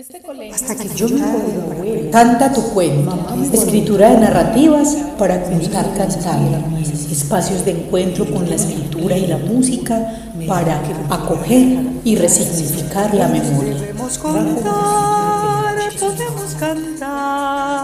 Este Hasta que yo me canta tu cuento, escritura de narrativas para contar cantar, espacios de encuentro con la escritura y la música para acoger y resignificar la memoria. Podemos contar, podemos cantar,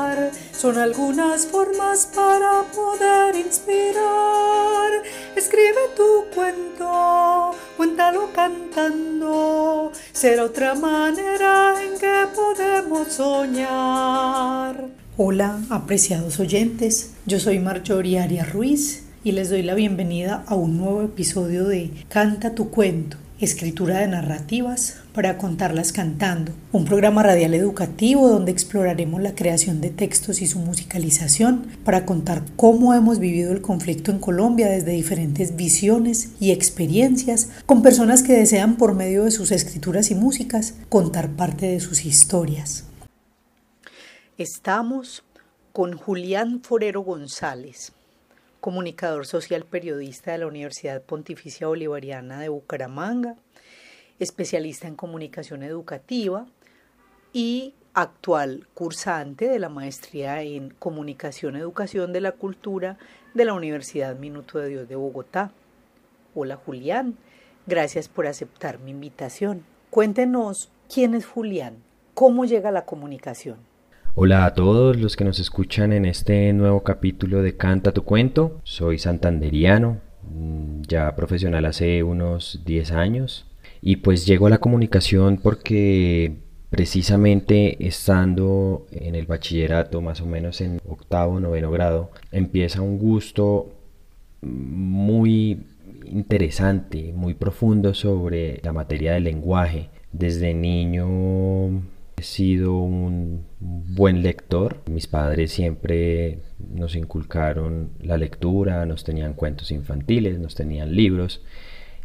son algunas formas para poder inspirar. Escribe tu cuento, cuéntalo cantando, será otra manera en que podemos soñar. Hola, apreciados oyentes, yo soy Marjorie Arias Ruiz y les doy la bienvenida a un nuevo episodio de Canta tu cuento, escritura de narrativas para contarlas cantando, un programa radial educativo donde exploraremos la creación de textos y su musicalización para contar cómo hemos vivido el conflicto en Colombia desde diferentes visiones y experiencias con personas que desean por medio de sus escrituras y músicas contar parte de sus historias. Estamos con Julián Forero González, comunicador social periodista de la Universidad Pontificia Bolivariana de Bucaramanga, especialista en comunicación educativa y actual cursante de la maestría en comunicación educación de la cultura de la Universidad Minuto de Dios de Bogotá. Hola Julián, gracias por aceptar mi invitación. Cuéntenos quién es Julián, cómo llega la comunicación. Hola a todos los que nos escuchan en este nuevo capítulo de Canta tu cuento. Soy santanderiano, mm, ya profesional hace unos 10 años. Y pues llego a la comunicación porque precisamente estando en el bachillerato, más o menos en octavo, noveno grado, empieza un gusto muy interesante, muy profundo sobre la materia del lenguaje. Desde niño he sido un buen lector. Mis padres siempre nos inculcaron la lectura, nos tenían cuentos infantiles, nos tenían libros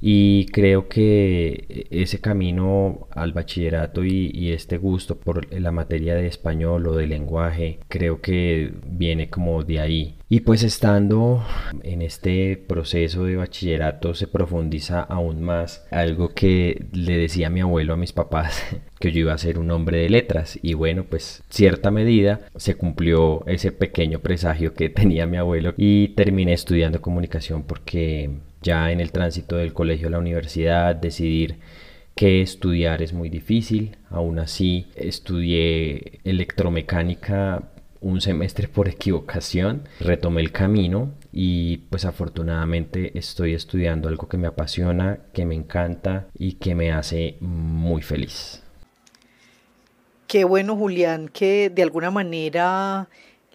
y creo que ese camino al bachillerato y, este gusto por la materia de español o de lenguaje, creo que viene como de ahí. Y pues estando en este proceso de bachillerato se profundiza aún más algo que le decía mi abuelo a mis papás, que yo iba a ser un hombre de letras. Y bueno, pues cierta medida se cumplió ese pequeño presagio que tenía mi abuelo y terminé estudiando comunicación porque ya en el tránsito del colegio a la universidad, decidir qué estudiar es muy difícil. Aún así, estudié electromecánica un semestre por equivocación, retomé el camino y pues afortunadamente estoy estudiando algo que me apasiona, que me encanta y que me hace muy feliz. Qué bueno Julián que de alguna manera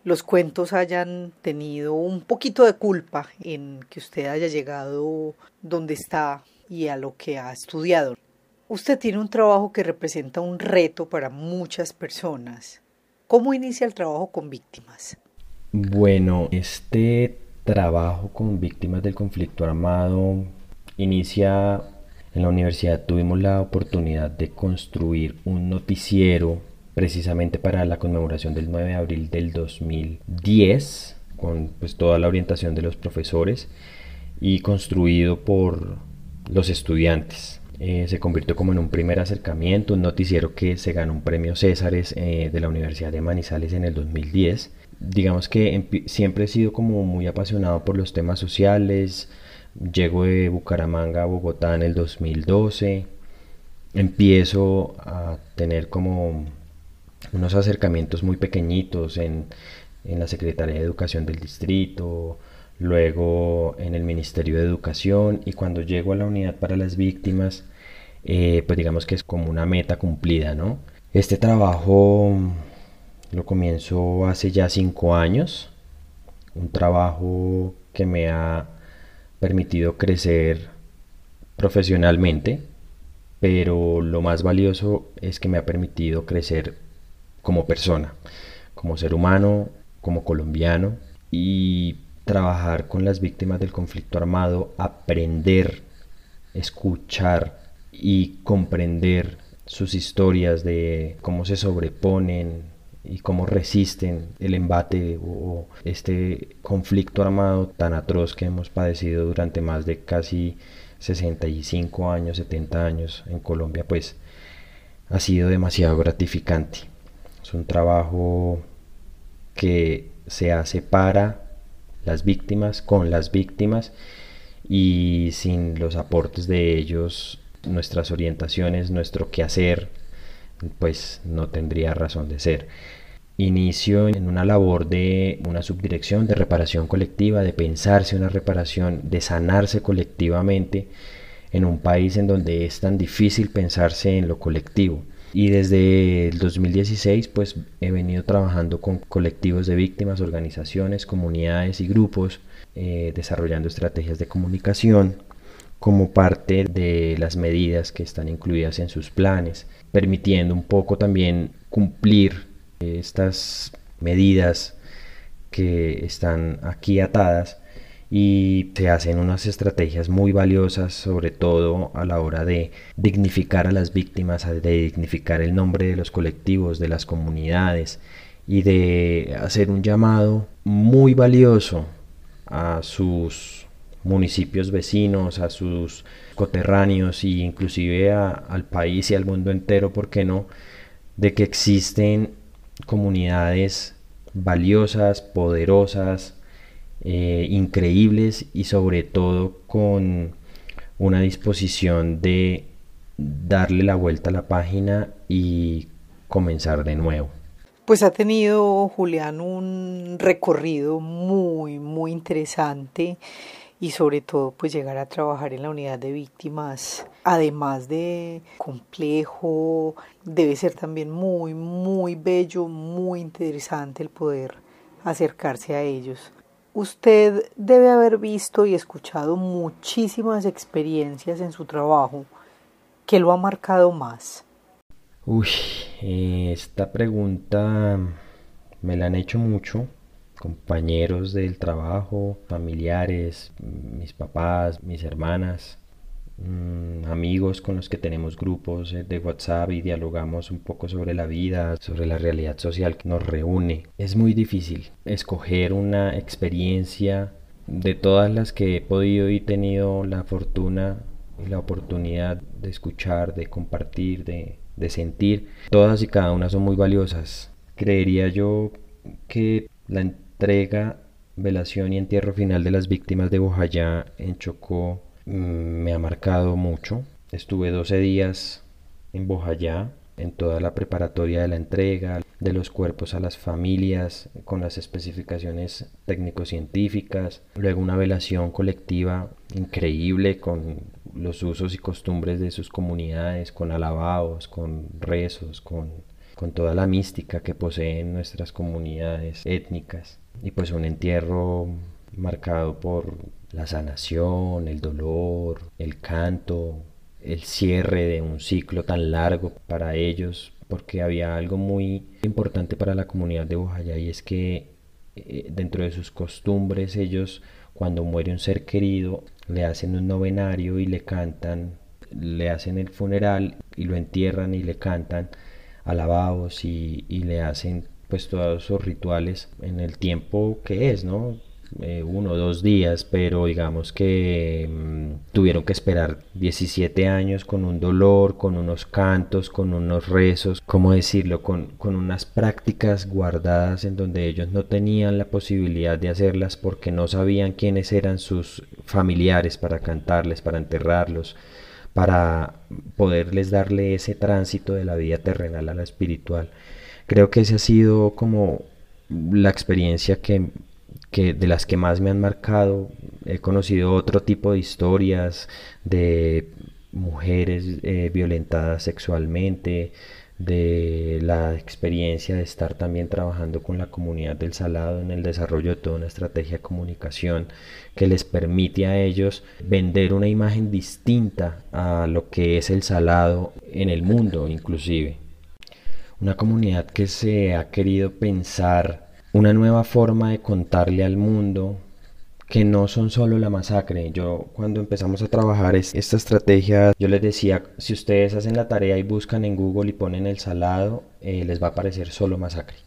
los cuentos hayan tenido un poquito de culpa en que usted haya llegado donde está y a lo que ha estudiado. Usted tiene un trabajo que representa un reto para muchas personas. ¿Cómo inicia el trabajo con víctimas? Bueno, este trabajo con víctimas del conflicto armado inicia en la universidad. Tuvimos la oportunidad de construir un noticiero precisamente para la conmemoración del 9 de abril del 2010, con pues, toda la orientación de los profesores y construido por los estudiantes. Eh, se convirtió como en un primer acercamiento, un noticiero que se ganó un premio Césares eh, de la Universidad de Manizales en el 2010. Digamos que siempre he sido como muy apasionado por los temas sociales. Llego de Bucaramanga a Bogotá en el 2012. Empiezo a tener como unos acercamientos muy pequeñitos en, la Secretaría de Educación del distrito, luego en el Ministerio de Educación y cuando llego a la unidad para las víctimas, eh, pues digamos que es como una meta cumplida, ¿no? Este trabajo lo comienzo hace ya cinco años, un trabajo que me ha permitido crecer profesionalmente, pero lo más valioso es que me ha permitido crecer como persona, como ser humano, como colombiano y trabajar con las víctimas del conflicto armado, aprender, escuchar y comprender sus historias de cómo se sobreponen y cómo resisten el embate o este conflicto armado tan atroz que hemos padecido durante más de casi 65 años, 70 años en Colombia, pues ha sido demasiado gratificante. Es un trabajo que se hace para las víctimas, con las víctimas y sin los aportes de ellos, nuestras orientaciones, nuestro quehacer, pues no tendría razón de ser. Inicio en una labor de una subdirección de reparación colectiva, de pensarse una reparación, de sanarse colectivamente en un país en donde es tan difícil pensarse en lo colectivo. Y desde el 2016 pues he venido trabajando con colectivos de víctimas, organizaciones, comunidades y grupos, eh, desarrollando estrategias de comunicación como parte de las medidas que están incluidas en sus planes, permitiendo un poco también cumplir estas medidas que están aquí atadas y se hacen unas estrategias muy valiosas, sobre todo a la hora de dignificar a las víctimas, de dignificar el nombre de los colectivos, de las comunidades y de hacer un llamado muy valioso a sus municipios vecinos, a sus coterráneos e inclusive al país y al mundo entero, ¿por qué no?, de que existen comunidades valiosas, poderosas, eh, increíbles y sobre todo con una disposición de darle la vuelta a la página y comenzar de nuevo. Pues ha tenido Julián un recorrido muy, muy interesante y sobre todo pues llegar a trabajar en la unidad de víctimas, además de complejo, debe ser también muy, muy bello, muy interesante el poder acercarse a ellos. Usted debe haber visto y escuchado muchísimas experiencias en su trabajo. ¿Qué lo ha marcado más? Uy, esta pregunta me la han hecho mucho compañeros del trabajo, familiares, mis papás, mis hermanas. Mm, amigos con los que tenemos grupos eh, de WhatsApp y dialogamos un poco sobre la vida, sobre la realidad social que nos reúne. Es muy difícil escoger una experiencia de todas las que he podido y tenido la fortuna y la oportunidad de escuchar, de compartir, de, de sentir. Todas y cada una son muy valiosas. Creería yo que la entrega, velación y entierro final de las víctimas de Bojayá en Chocó me ha marcado mucho. Estuve 12 días en Bojayá, en toda la preparatoria de la entrega de los cuerpos a las familias con las especificaciones técnico-científicas, luego una velación colectiva increíble con los usos y costumbres de sus comunidades, con alabados, con rezos, con, con toda la mística que poseen nuestras comunidades étnicas y pues un entierro marcado por la sanación, el dolor, el canto, el cierre de un ciclo tan largo para ellos, porque había algo muy importante para la comunidad de Bojayá y es que eh, dentro de sus costumbres ellos cuando muere un ser querido le hacen un novenario y le cantan, le hacen el funeral y lo entierran y le cantan alabados y, y le hacen pues todos esos rituales en el tiempo que es, ¿no? Eh, uno o dos días, pero digamos que mm, tuvieron que esperar 17 años con un dolor, con unos cantos, con unos rezos, ¿cómo decirlo? Con, con unas prácticas guardadas en donde ellos no tenían la posibilidad de hacerlas porque no sabían quiénes eran sus familiares para cantarles, para enterrarlos para poderles darle ese tránsito de la vida terrenal a la espiritual. Creo que ese ha sido como la experiencia que que de las que más me han marcado. He conocido otro tipo de historias de mujeres eh, violentadas sexualmente, de la experiencia de estar también trabajando con la comunidad del Salado en el desarrollo de toda una estrategia de comunicación que les permite a ellos vender una imagen distinta a lo que es el Salado en el mundo inclusive. Una comunidad que se ha querido pensar una nueva forma de contarle al mundo que no son solo la masacre. Yo cuando empezamos a trabajar esta estrategia, yo les decía, si ustedes hacen la tarea y buscan en Google y ponen el salado, eh, les va a aparecer solo masacre.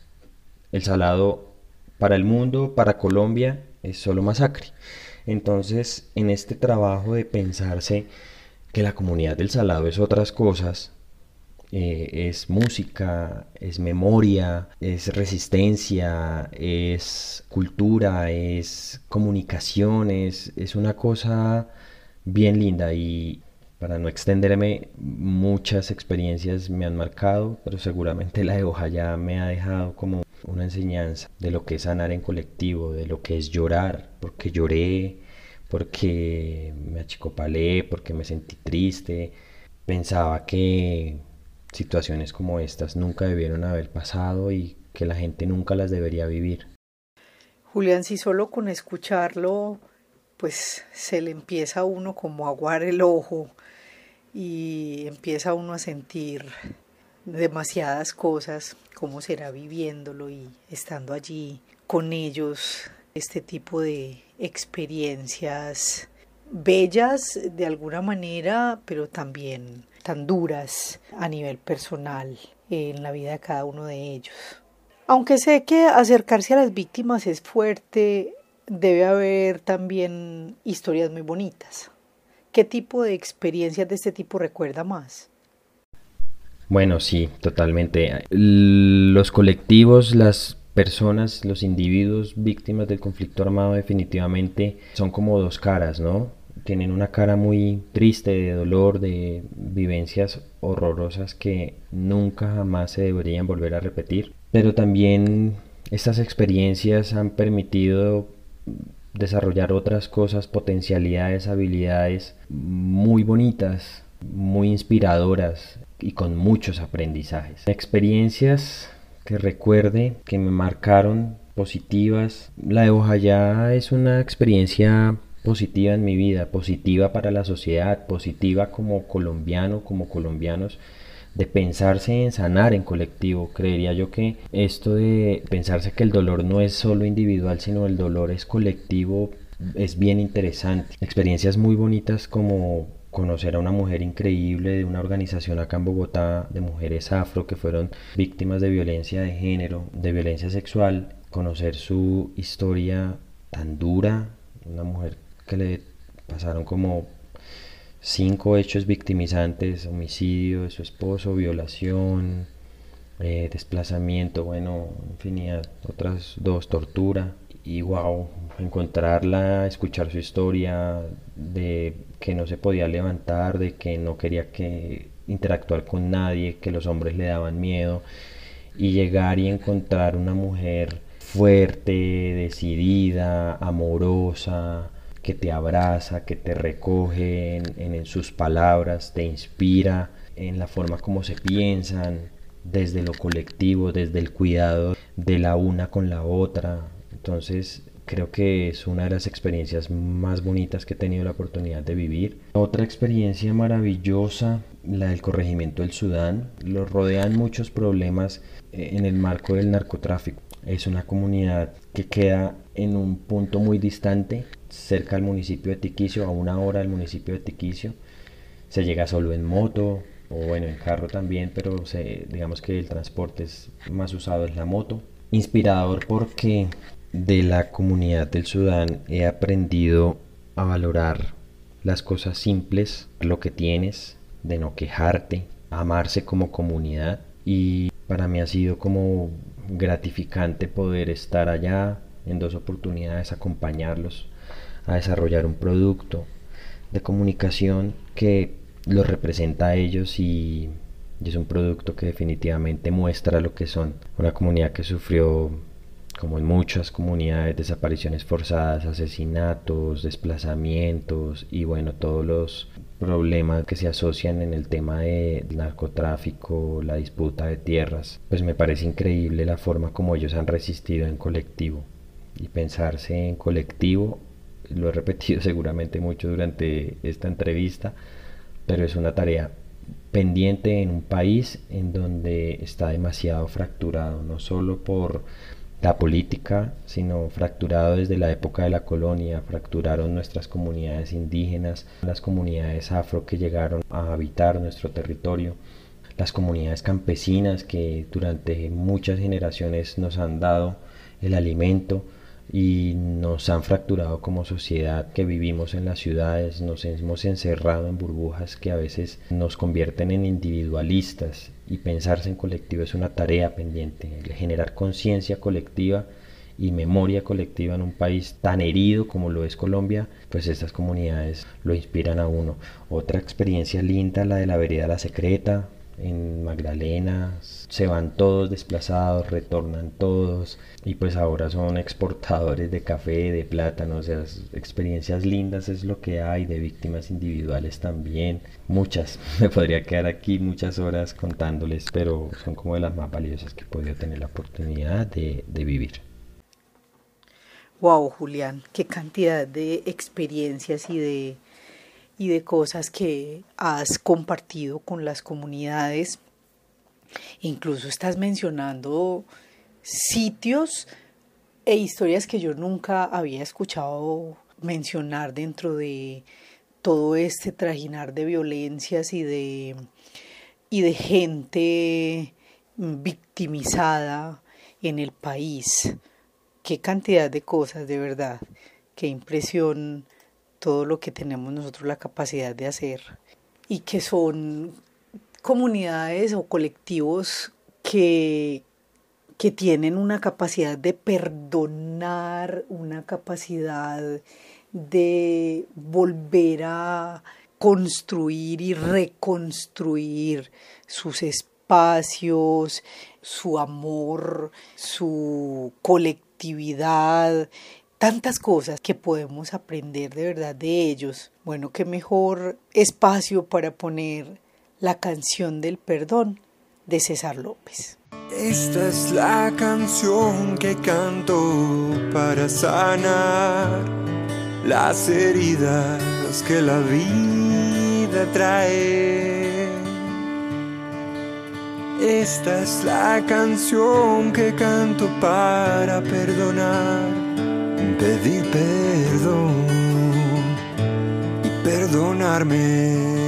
El salado para el mundo, para Colombia, es solo masacre. Entonces, en este trabajo de pensarse que la comunidad del salado es otras cosas, eh, es música, es memoria, es resistencia, es cultura, es comunicaciones, es una cosa bien linda y para no extenderme, muchas experiencias me han marcado, pero seguramente la de ya me ha dejado como una enseñanza de lo que es sanar en colectivo, de lo que es llorar, porque lloré, porque me achicopalé, porque me sentí triste. Pensaba que situaciones como estas nunca debieron haber pasado y que la gente nunca las debería vivir. Julián, si solo con escucharlo, pues se le empieza a uno como a aguar el ojo y empieza uno a sentir demasiadas cosas, cómo será viviéndolo y estando allí con ellos, este tipo de experiencias bellas de alguna manera, pero también tan duras a nivel personal en la vida de cada uno de ellos. Aunque sé que acercarse a las víctimas es fuerte, debe haber también historias muy bonitas. ¿Qué tipo de experiencias de este tipo recuerda más? Bueno, sí, totalmente. Los colectivos, las personas, los individuos víctimas del conflicto armado definitivamente son como dos caras, ¿no? Tienen una cara muy triste de dolor, de vivencias horrorosas que nunca jamás se deberían volver a repetir. Pero también estas experiencias han permitido desarrollar otras cosas, potencialidades, habilidades muy bonitas, muy inspiradoras y con muchos aprendizajes. Experiencias que recuerde, que me marcaron positivas. La de Ojaya es una experiencia positiva en mi vida, positiva para la sociedad, positiva como colombiano, como colombianos de pensarse en sanar en colectivo. Creería yo que esto de pensarse que el dolor no es solo individual, sino el dolor es colectivo, es bien interesante. Experiencias muy bonitas como conocer a una mujer increíble de una organización acá en Bogotá de mujeres afro que fueron víctimas de violencia de género, de violencia sexual, conocer su historia tan dura, una mujer que le pasaron como cinco hechos victimizantes, homicidio de su esposo, violación, eh, desplazamiento, bueno, infinidad, otras dos, tortura. Y wow, encontrarla, escuchar su historia de que no se podía levantar, de que no quería que interactuar con nadie, que los hombres le daban miedo y llegar y encontrar una mujer fuerte, decidida, amorosa, que te abraza, que te recoge en, sus palabras, te inspira en la forma como se piensan, desde lo colectivo, desde el cuidado de la una con la otra. Entonces creo que es una de las experiencias más bonitas que he tenido la oportunidad de vivir. Otra experiencia maravillosa, la del corregimiento del Sudán. Lo rodean muchos problemas eh, en el marco del narcotráfico. Es una comunidad que queda en un punto muy distante, cerca al municipio de Tiquicio, a una hora del municipio de Tiquicio. Se llega solo en moto o bueno, en carro también, pero se, digamos que el transporte es más usado es la moto. Inspirador porque de la comunidad del Sudán he aprendido a valorar las cosas simples, lo que tienes, de no quejarte, amarse como comunidad y para mí ha sido como gratificante poder estar allá en dos oportunidades, acompañarlos a desarrollar un producto de comunicación que los representa a ellos y, es un producto que definitivamente muestra lo que son una comunidad que sufrió como en muchas comunidades, desapariciones forzadas, asesinatos, desplazamientos y bueno, todos los problemas que se asocian en el tema de narcotráfico, la disputa de tierras, pues me parece increíble la forma como ellos han resistido en colectivo y pensarse en colectivo, lo he repetido seguramente mucho durante esta entrevista, pero es una tarea pendiente en un país en donde está demasiado fracturado, no solo por la política, sino fracturado desde la época de la colonia, fracturaron nuestras comunidades indígenas, las comunidades afro que llegaron a habitar nuestro territorio, las comunidades campesinas que durante muchas generaciones nos han dado el alimento, y nos han fracturado como sociedad que vivimos en las ciudades, nos hemos encerrado en burbujas que a veces nos convierten en individualistas y pensarse en colectivo es una tarea pendiente, generar conciencia colectiva y memoria colectiva en un país tan herido como lo es Colombia, pues estas comunidades lo inspiran a uno. Otra experiencia linda, la de la vereda La Secreta, en Magdalena, se van todos desplazados, retornan todos y pues ahora son exportadores de café, de plátano, o sea, experiencias lindas es lo que hay, de víctimas individuales también, muchas, me podría quedar aquí muchas horas contándoles, pero son como de las más valiosas que he podido tener la oportunidad de, de vivir. Wow, Julián, qué cantidad de experiencias y de y de cosas que has compartido con las comunidades. Incluso estás mencionando sitios e historias que yo nunca había escuchado mencionar dentro de todo este trajinar de violencias y de, y de gente victimizada en el país. Qué cantidad de cosas, de verdad. Qué impresión todo lo que tenemos nosotros la capacidad de hacer y que son comunidades o colectivos que, que tienen una capacidad de perdonar, una capacidad de volver a construir y reconstruir sus espacios, su amor, su colectividad tantas cosas que podemos aprender de verdad de ellos. Bueno, qué mejor espacio para poner la canción del perdón de César López. Esta es la canción que canto para sanar las heridas que la vida trae. Esta es la canción que canto para perdonar pedir perdón y perdonarme.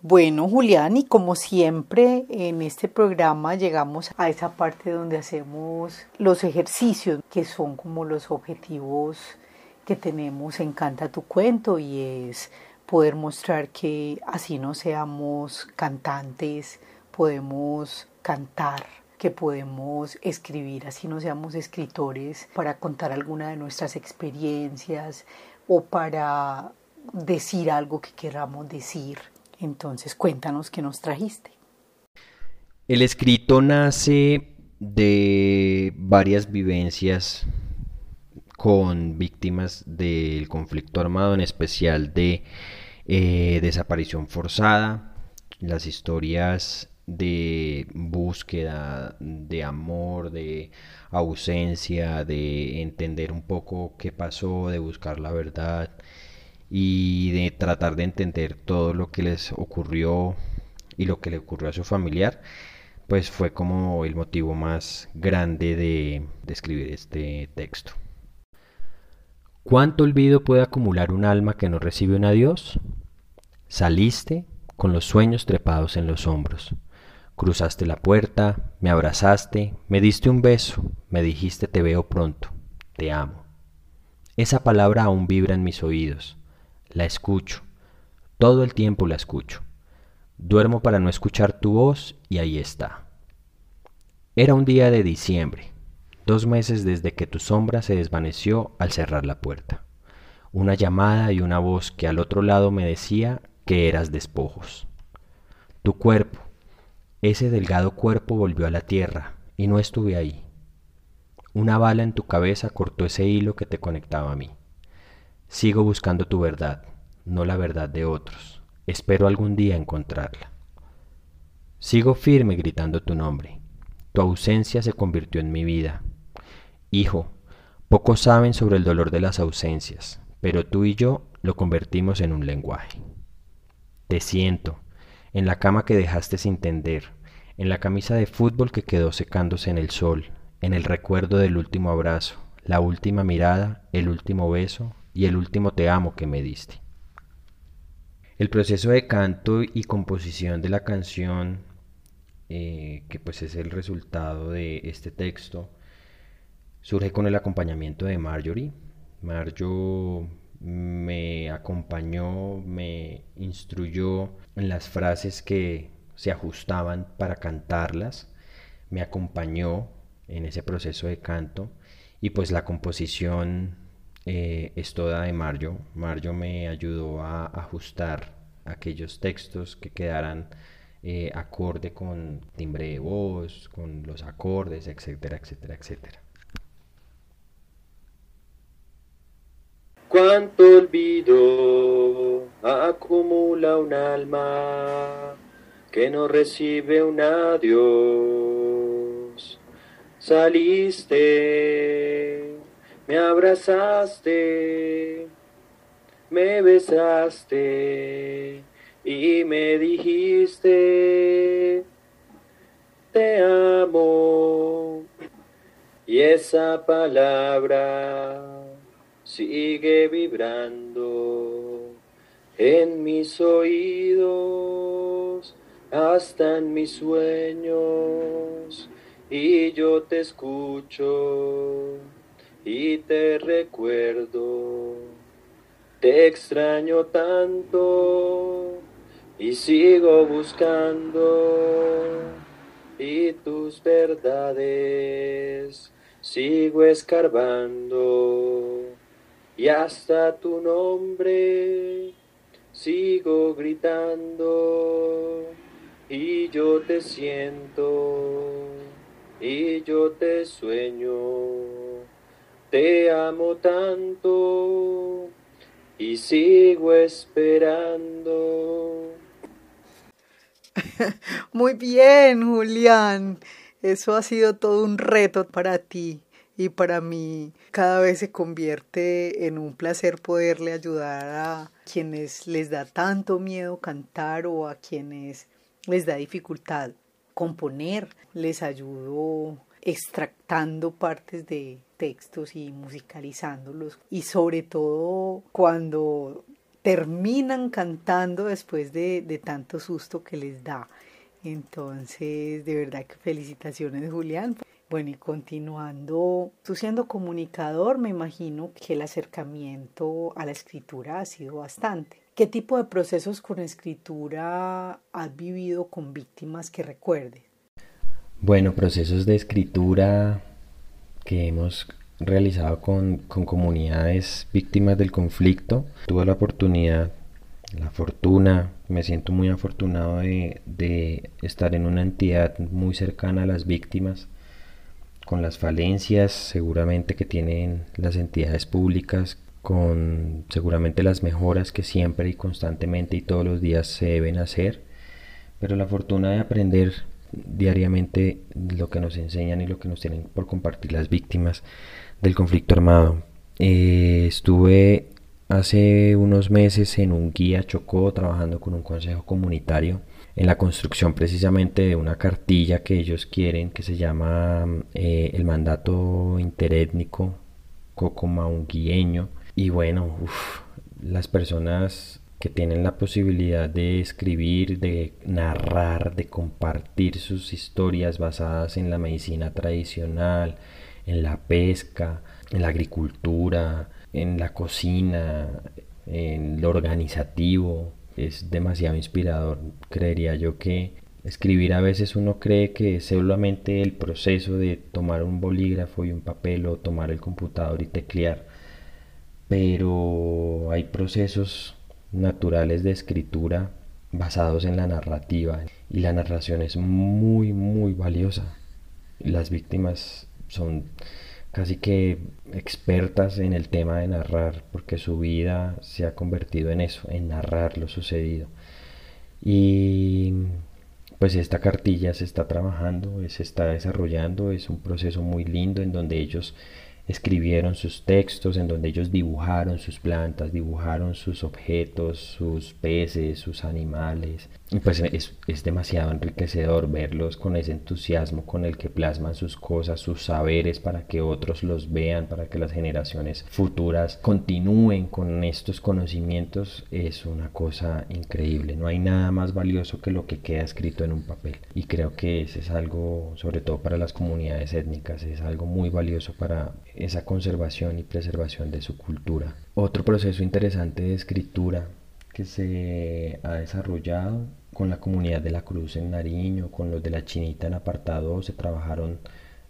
Bueno, Julián, y como siempre en este programa llegamos a esa parte donde hacemos los ejercicios que son como los objetivos que tenemos en Canta tu cuento y es poder mostrar que así no seamos cantantes, podemos cantar que podemos escribir, así no seamos escritores, para contar alguna de nuestras experiencias o para decir algo que queramos decir. Entonces, cuéntanos qué nos trajiste. El escrito nace de varias vivencias con víctimas del conflicto armado, en especial de eh, desaparición forzada, las historias de búsqueda, de amor, de ausencia, de entender un poco qué pasó, de buscar la verdad y de tratar de entender todo lo que les ocurrió y lo que le ocurrió a su familiar, pues fue como el motivo más grande de, escribir este texto. ¿Cuánto olvido puede acumular un alma que no recibe un adiós? Saliste con los sueños trepados en los hombros Cruzaste la puerta, me abrazaste, me diste un beso, me dijiste te veo pronto, te amo. Esa palabra aún vibra en mis oídos. La escucho. Todo el tiempo la escucho. Duermo para no escuchar tu voz y ahí está. Era un día de diciembre, dos meses desde que tu sombra se desvaneció al cerrar la puerta. Una llamada y una voz que al otro lado me decía que eras despojos. Tu cuerpo, ese delgado cuerpo volvió a la tierra y no estuve ahí. Una bala en tu cabeza cortó ese hilo que te conectaba a mí. Sigo buscando tu verdad, no la verdad de otros. Espero algún día encontrarla. Sigo firme gritando tu nombre. Tu ausencia se convirtió en mi vida. Hijo, pocos saben sobre el dolor de las ausencias, pero tú y yo lo convertimos en un lenguaje. Te siento, en la cama que dejaste sin tender, en la camisa de fútbol que quedó secándose en el sol, en el recuerdo del último abrazo, la última mirada, el último beso y el último te amo que me diste. El proceso de canto y composición de la canción, eh, que pues es el resultado de este texto, surge con el acompañamiento de Marjorie. Marjorie me acompañó, me instruyó en las frases que se ajustaban para cantarlas, me acompañó en ese proceso de canto y pues la composición eh, es toda de Mario. Mario me ayudó a ajustar aquellos textos que quedaran eh, acorde con timbre de voz, con los acordes, etcétera, etcétera, etcétera. Cuánto olvido acumula un alma que no recibe un adiós. Saliste, me abrazaste, me besaste y me dijiste, te amo. Y esa palabra sigue vibrando en mis oídos, hasta en mis sueños, y yo te escucho y te recuerdo, te extraño tanto y sigo buscando. Y tus verdades sigo escarbando y hasta tu nombre sigo gritando y yo te siento y yo te sueño, te amo tanto y sigo esperando. Muy bien, Julián. Eso ha sido todo un reto para ti y para mí cada vez se convierte en un placer poderle ayudar a quienes les da tanto miedo cantar o a quienes les da dificultad componer. Les ayudo extractando partes de textos y musicalizándolos y sobre todo cuando terminan cantando después de, tanto susto que les da. Entonces, de verdad que felicitaciones Julián. Bueno, y continuando, tú siendo comunicador, me imagino que el acercamiento a la escritura ha sido bastante. ¿Qué tipo de procesos con escritura has vivido con víctimas que recuerdes? Bueno, procesos de escritura que hemos realizado con, con comunidades víctimas del conflicto. Tuve la oportunidad, la fortuna, me siento muy afortunado de, de estar en una entidad muy cercana a las víctimas con las falencias seguramente que tienen las entidades públicas, con seguramente las mejoras que siempre y constantemente y todos los días se deben hacer, pero la fortuna de aprender diariamente lo que nos enseñan y lo que nos tienen por compartir las víctimas del conflicto armado. Eh, estuve hace unos meses en un guía Chocó trabajando con un consejo comunitario en la construcción precisamente de una cartilla que ellos quieren que se llama eh, el mandato interétnico cocomaunguieño y bueno las personas que tienen la posibilidad de escribir, de narrar, de compartir sus historias basadas en la medicina tradicional, en la pesca, en la agricultura, en la cocina, en lo organizativo, es demasiado inspirador. Creería yo que escribir a veces uno cree que es solamente el proceso de tomar un bolígrafo y un papel o tomar el computador y teclear. Pero hay procesos naturales de escritura basados en la narrativa y la narración es muy muy valiosa. Las víctimas son casi que expertas en el tema de narrar, porque su vida se ha convertido en eso, en narrar lo sucedido. Y pues esta cartilla se está trabajando, se está desarrollando, es un proceso muy lindo en donde ellos escribieron sus textos, en donde ellos dibujaron sus plantas, dibujaron sus objetos, sus peces, sus animales, pues es, es, demasiado enriquecedor verlos con ese entusiasmo con el que plasman sus cosas, sus saberes para que otros los vean, para que las generaciones futuras continúen con estos conocimientos, es una cosa increíble. No hay nada más valioso que lo que queda escrito en un papel. Y creo que ese es algo, sobre todo para las comunidades étnicas, es algo muy valioso para esa conservación y preservación de su cultura. Otro proceso interesante de escritura que se ha desarrollado con la comunidad de la Cruz en Nariño, con los de la Chinita en apartado se trabajaron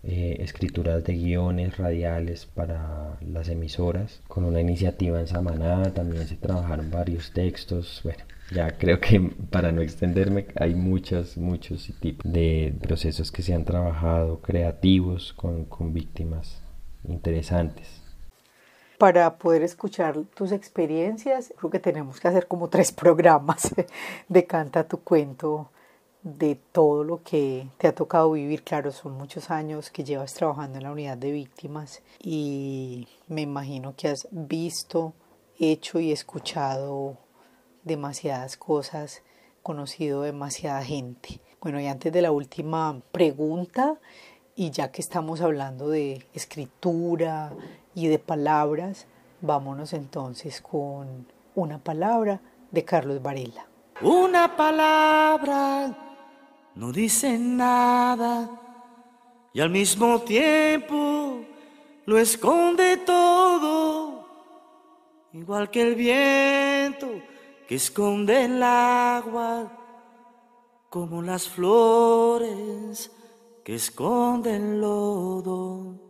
eh, escrituras de guiones radiales para las emisoras. Con una iniciativa en Samaná también se trabajaron varios textos. Bueno, ya creo que para no extenderme hay muchos, muchos tipos de procesos que se han trabajado creativos con, con víctimas interesantes para poder escuchar tus experiencias, creo que tenemos que hacer como tres programas de Canta tu cuento, de todo lo que te ha tocado vivir. Claro, son muchos años que llevas trabajando en la unidad de víctimas y me imagino que has visto, hecho y escuchado demasiadas cosas, conocido demasiada gente. Bueno, y antes de la última pregunta, y ya que estamos hablando de escritura y de palabras, vámonos entonces con una palabra de Carlos Varela. Una palabra no dice nada y al mismo tiempo lo esconde todo, igual que el viento que esconde el agua, como las flores que esconde el lodo.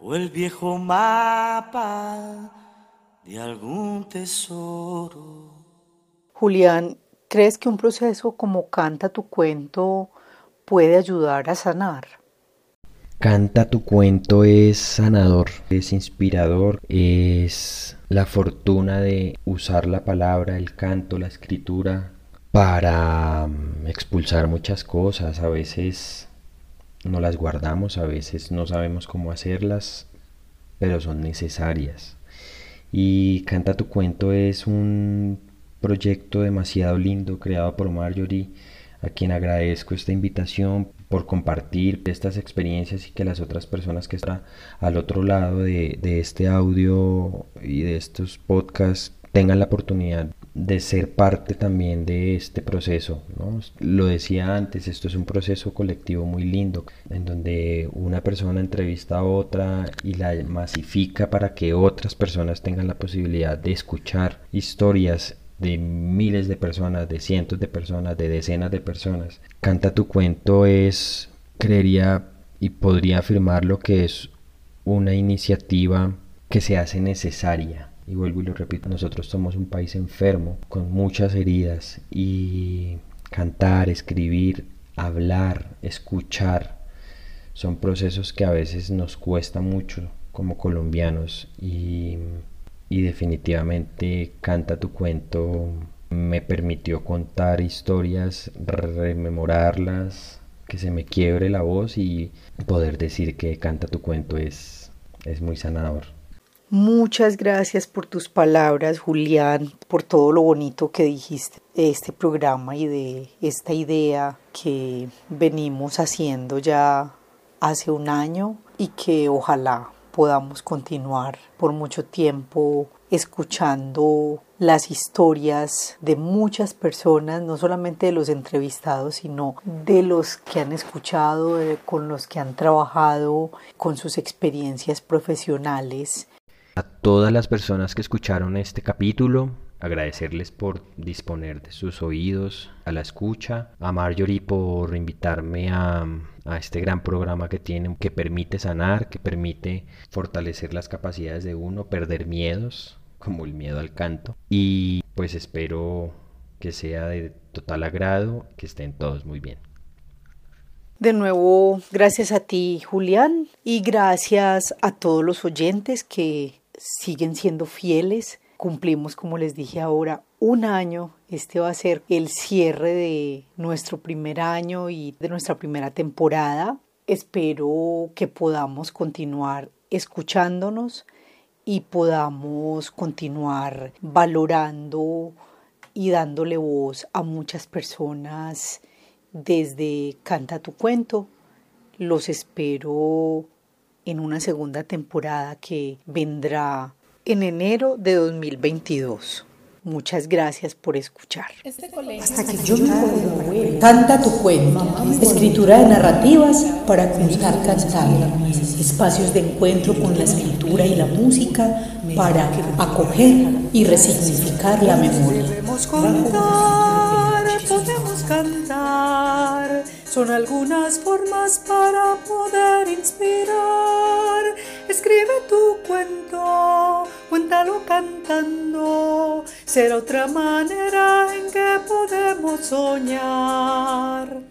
o el viejo mapa de algún tesoro. Julián, ¿crees que un proceso como Canta tu cuento puede ayudar a sanar? Canta tu cuento es sanador, es inspirador, es la fortuna de usar la palabra, el canto, la escritura para mm, expulsar muchas cosas. A veces no las guardamos, a veces no sabemos cómo hacerlas, pero son necesarias. Y Canta tu cuento es un proyecto demasiado lindo creado por Marjorie, a quien agradezco esta invitación por compartir estas experiencias y que las otras personas que están al otro lado de, de este audio y de estos podcasts tengan la oportunidad de ser parte también de este proceso. ¿no? Lo decía antes, esto es un proceso colectivo muy lindo, en donde una persona entrevista a otra y la masifica para que otras personas tengan la posibilidad de escuchar historias de miles de personas, de cientos de personas, de decenas de personas. Canta tu cuento es, creería y podría afirmar lo que es una iniciativa que se hace necesaria y vuelvo y lo repito, nosotros somos un país enfermo, con muchas heridas y cantar, escribir, hablar, escuchar, son procesos que a veces nos cuesta mucho como colombianos y, y definitivamente Canta tu cuento me permitió contar historias, rememorarlas, que se me quiebre la voz y poder decir que Canta tu cuento es, es muy sanador. Muchas gracias por tus palabras, Julián, por todo lo bonito que dijiste de este programa y de esta idea que venimos haciendo ya hace un año y que ojalá podamos continuar por mucho tiempo escuchando las historias de muchas personas, no solamente de los entrevistados, sino de los que han escuchado, con los que han trabajado, con sus experiencias profesionales a todas las personas que escucharon este capítulo, agradecerles por disponer de sus oídos a la escucha, a Marjorie por invitarme a, a, este gran programa que tiene, que permite sanar, que permite fortalecer las capacidades de uno, perder miedos, como el miedo al canto. Y pues espero que sea de total agrado, que estén todos muy bien. De nuevo, gracias a ti, Julián, y gracias a todos los oyentes que siguen siendo fieles. Cumplimos, como les dije ahora, un año. Este va a ser el cierre de nuestro primer año y de nuestra primera temporada. Espero que podamos continuar escuchándonos y podamos continuar valorando y dándole voz a muchas personas desde Canta tu cuento. Los espero en una segunda temporada que vendrá en enero de 2022. Muchas gracias por escuchar. Hasta que yo me Canta tu cuento. Escritura de narrativas para contar cantando. Espacios de encuentro con la escritura y la música para acoger y resignificar la memoria. Podemos contar, podemos cantar. Son algunas formas para poder inspirar. Escribe tu cuento, cuéntalo cantando. Será otra manera en que podemos soñar.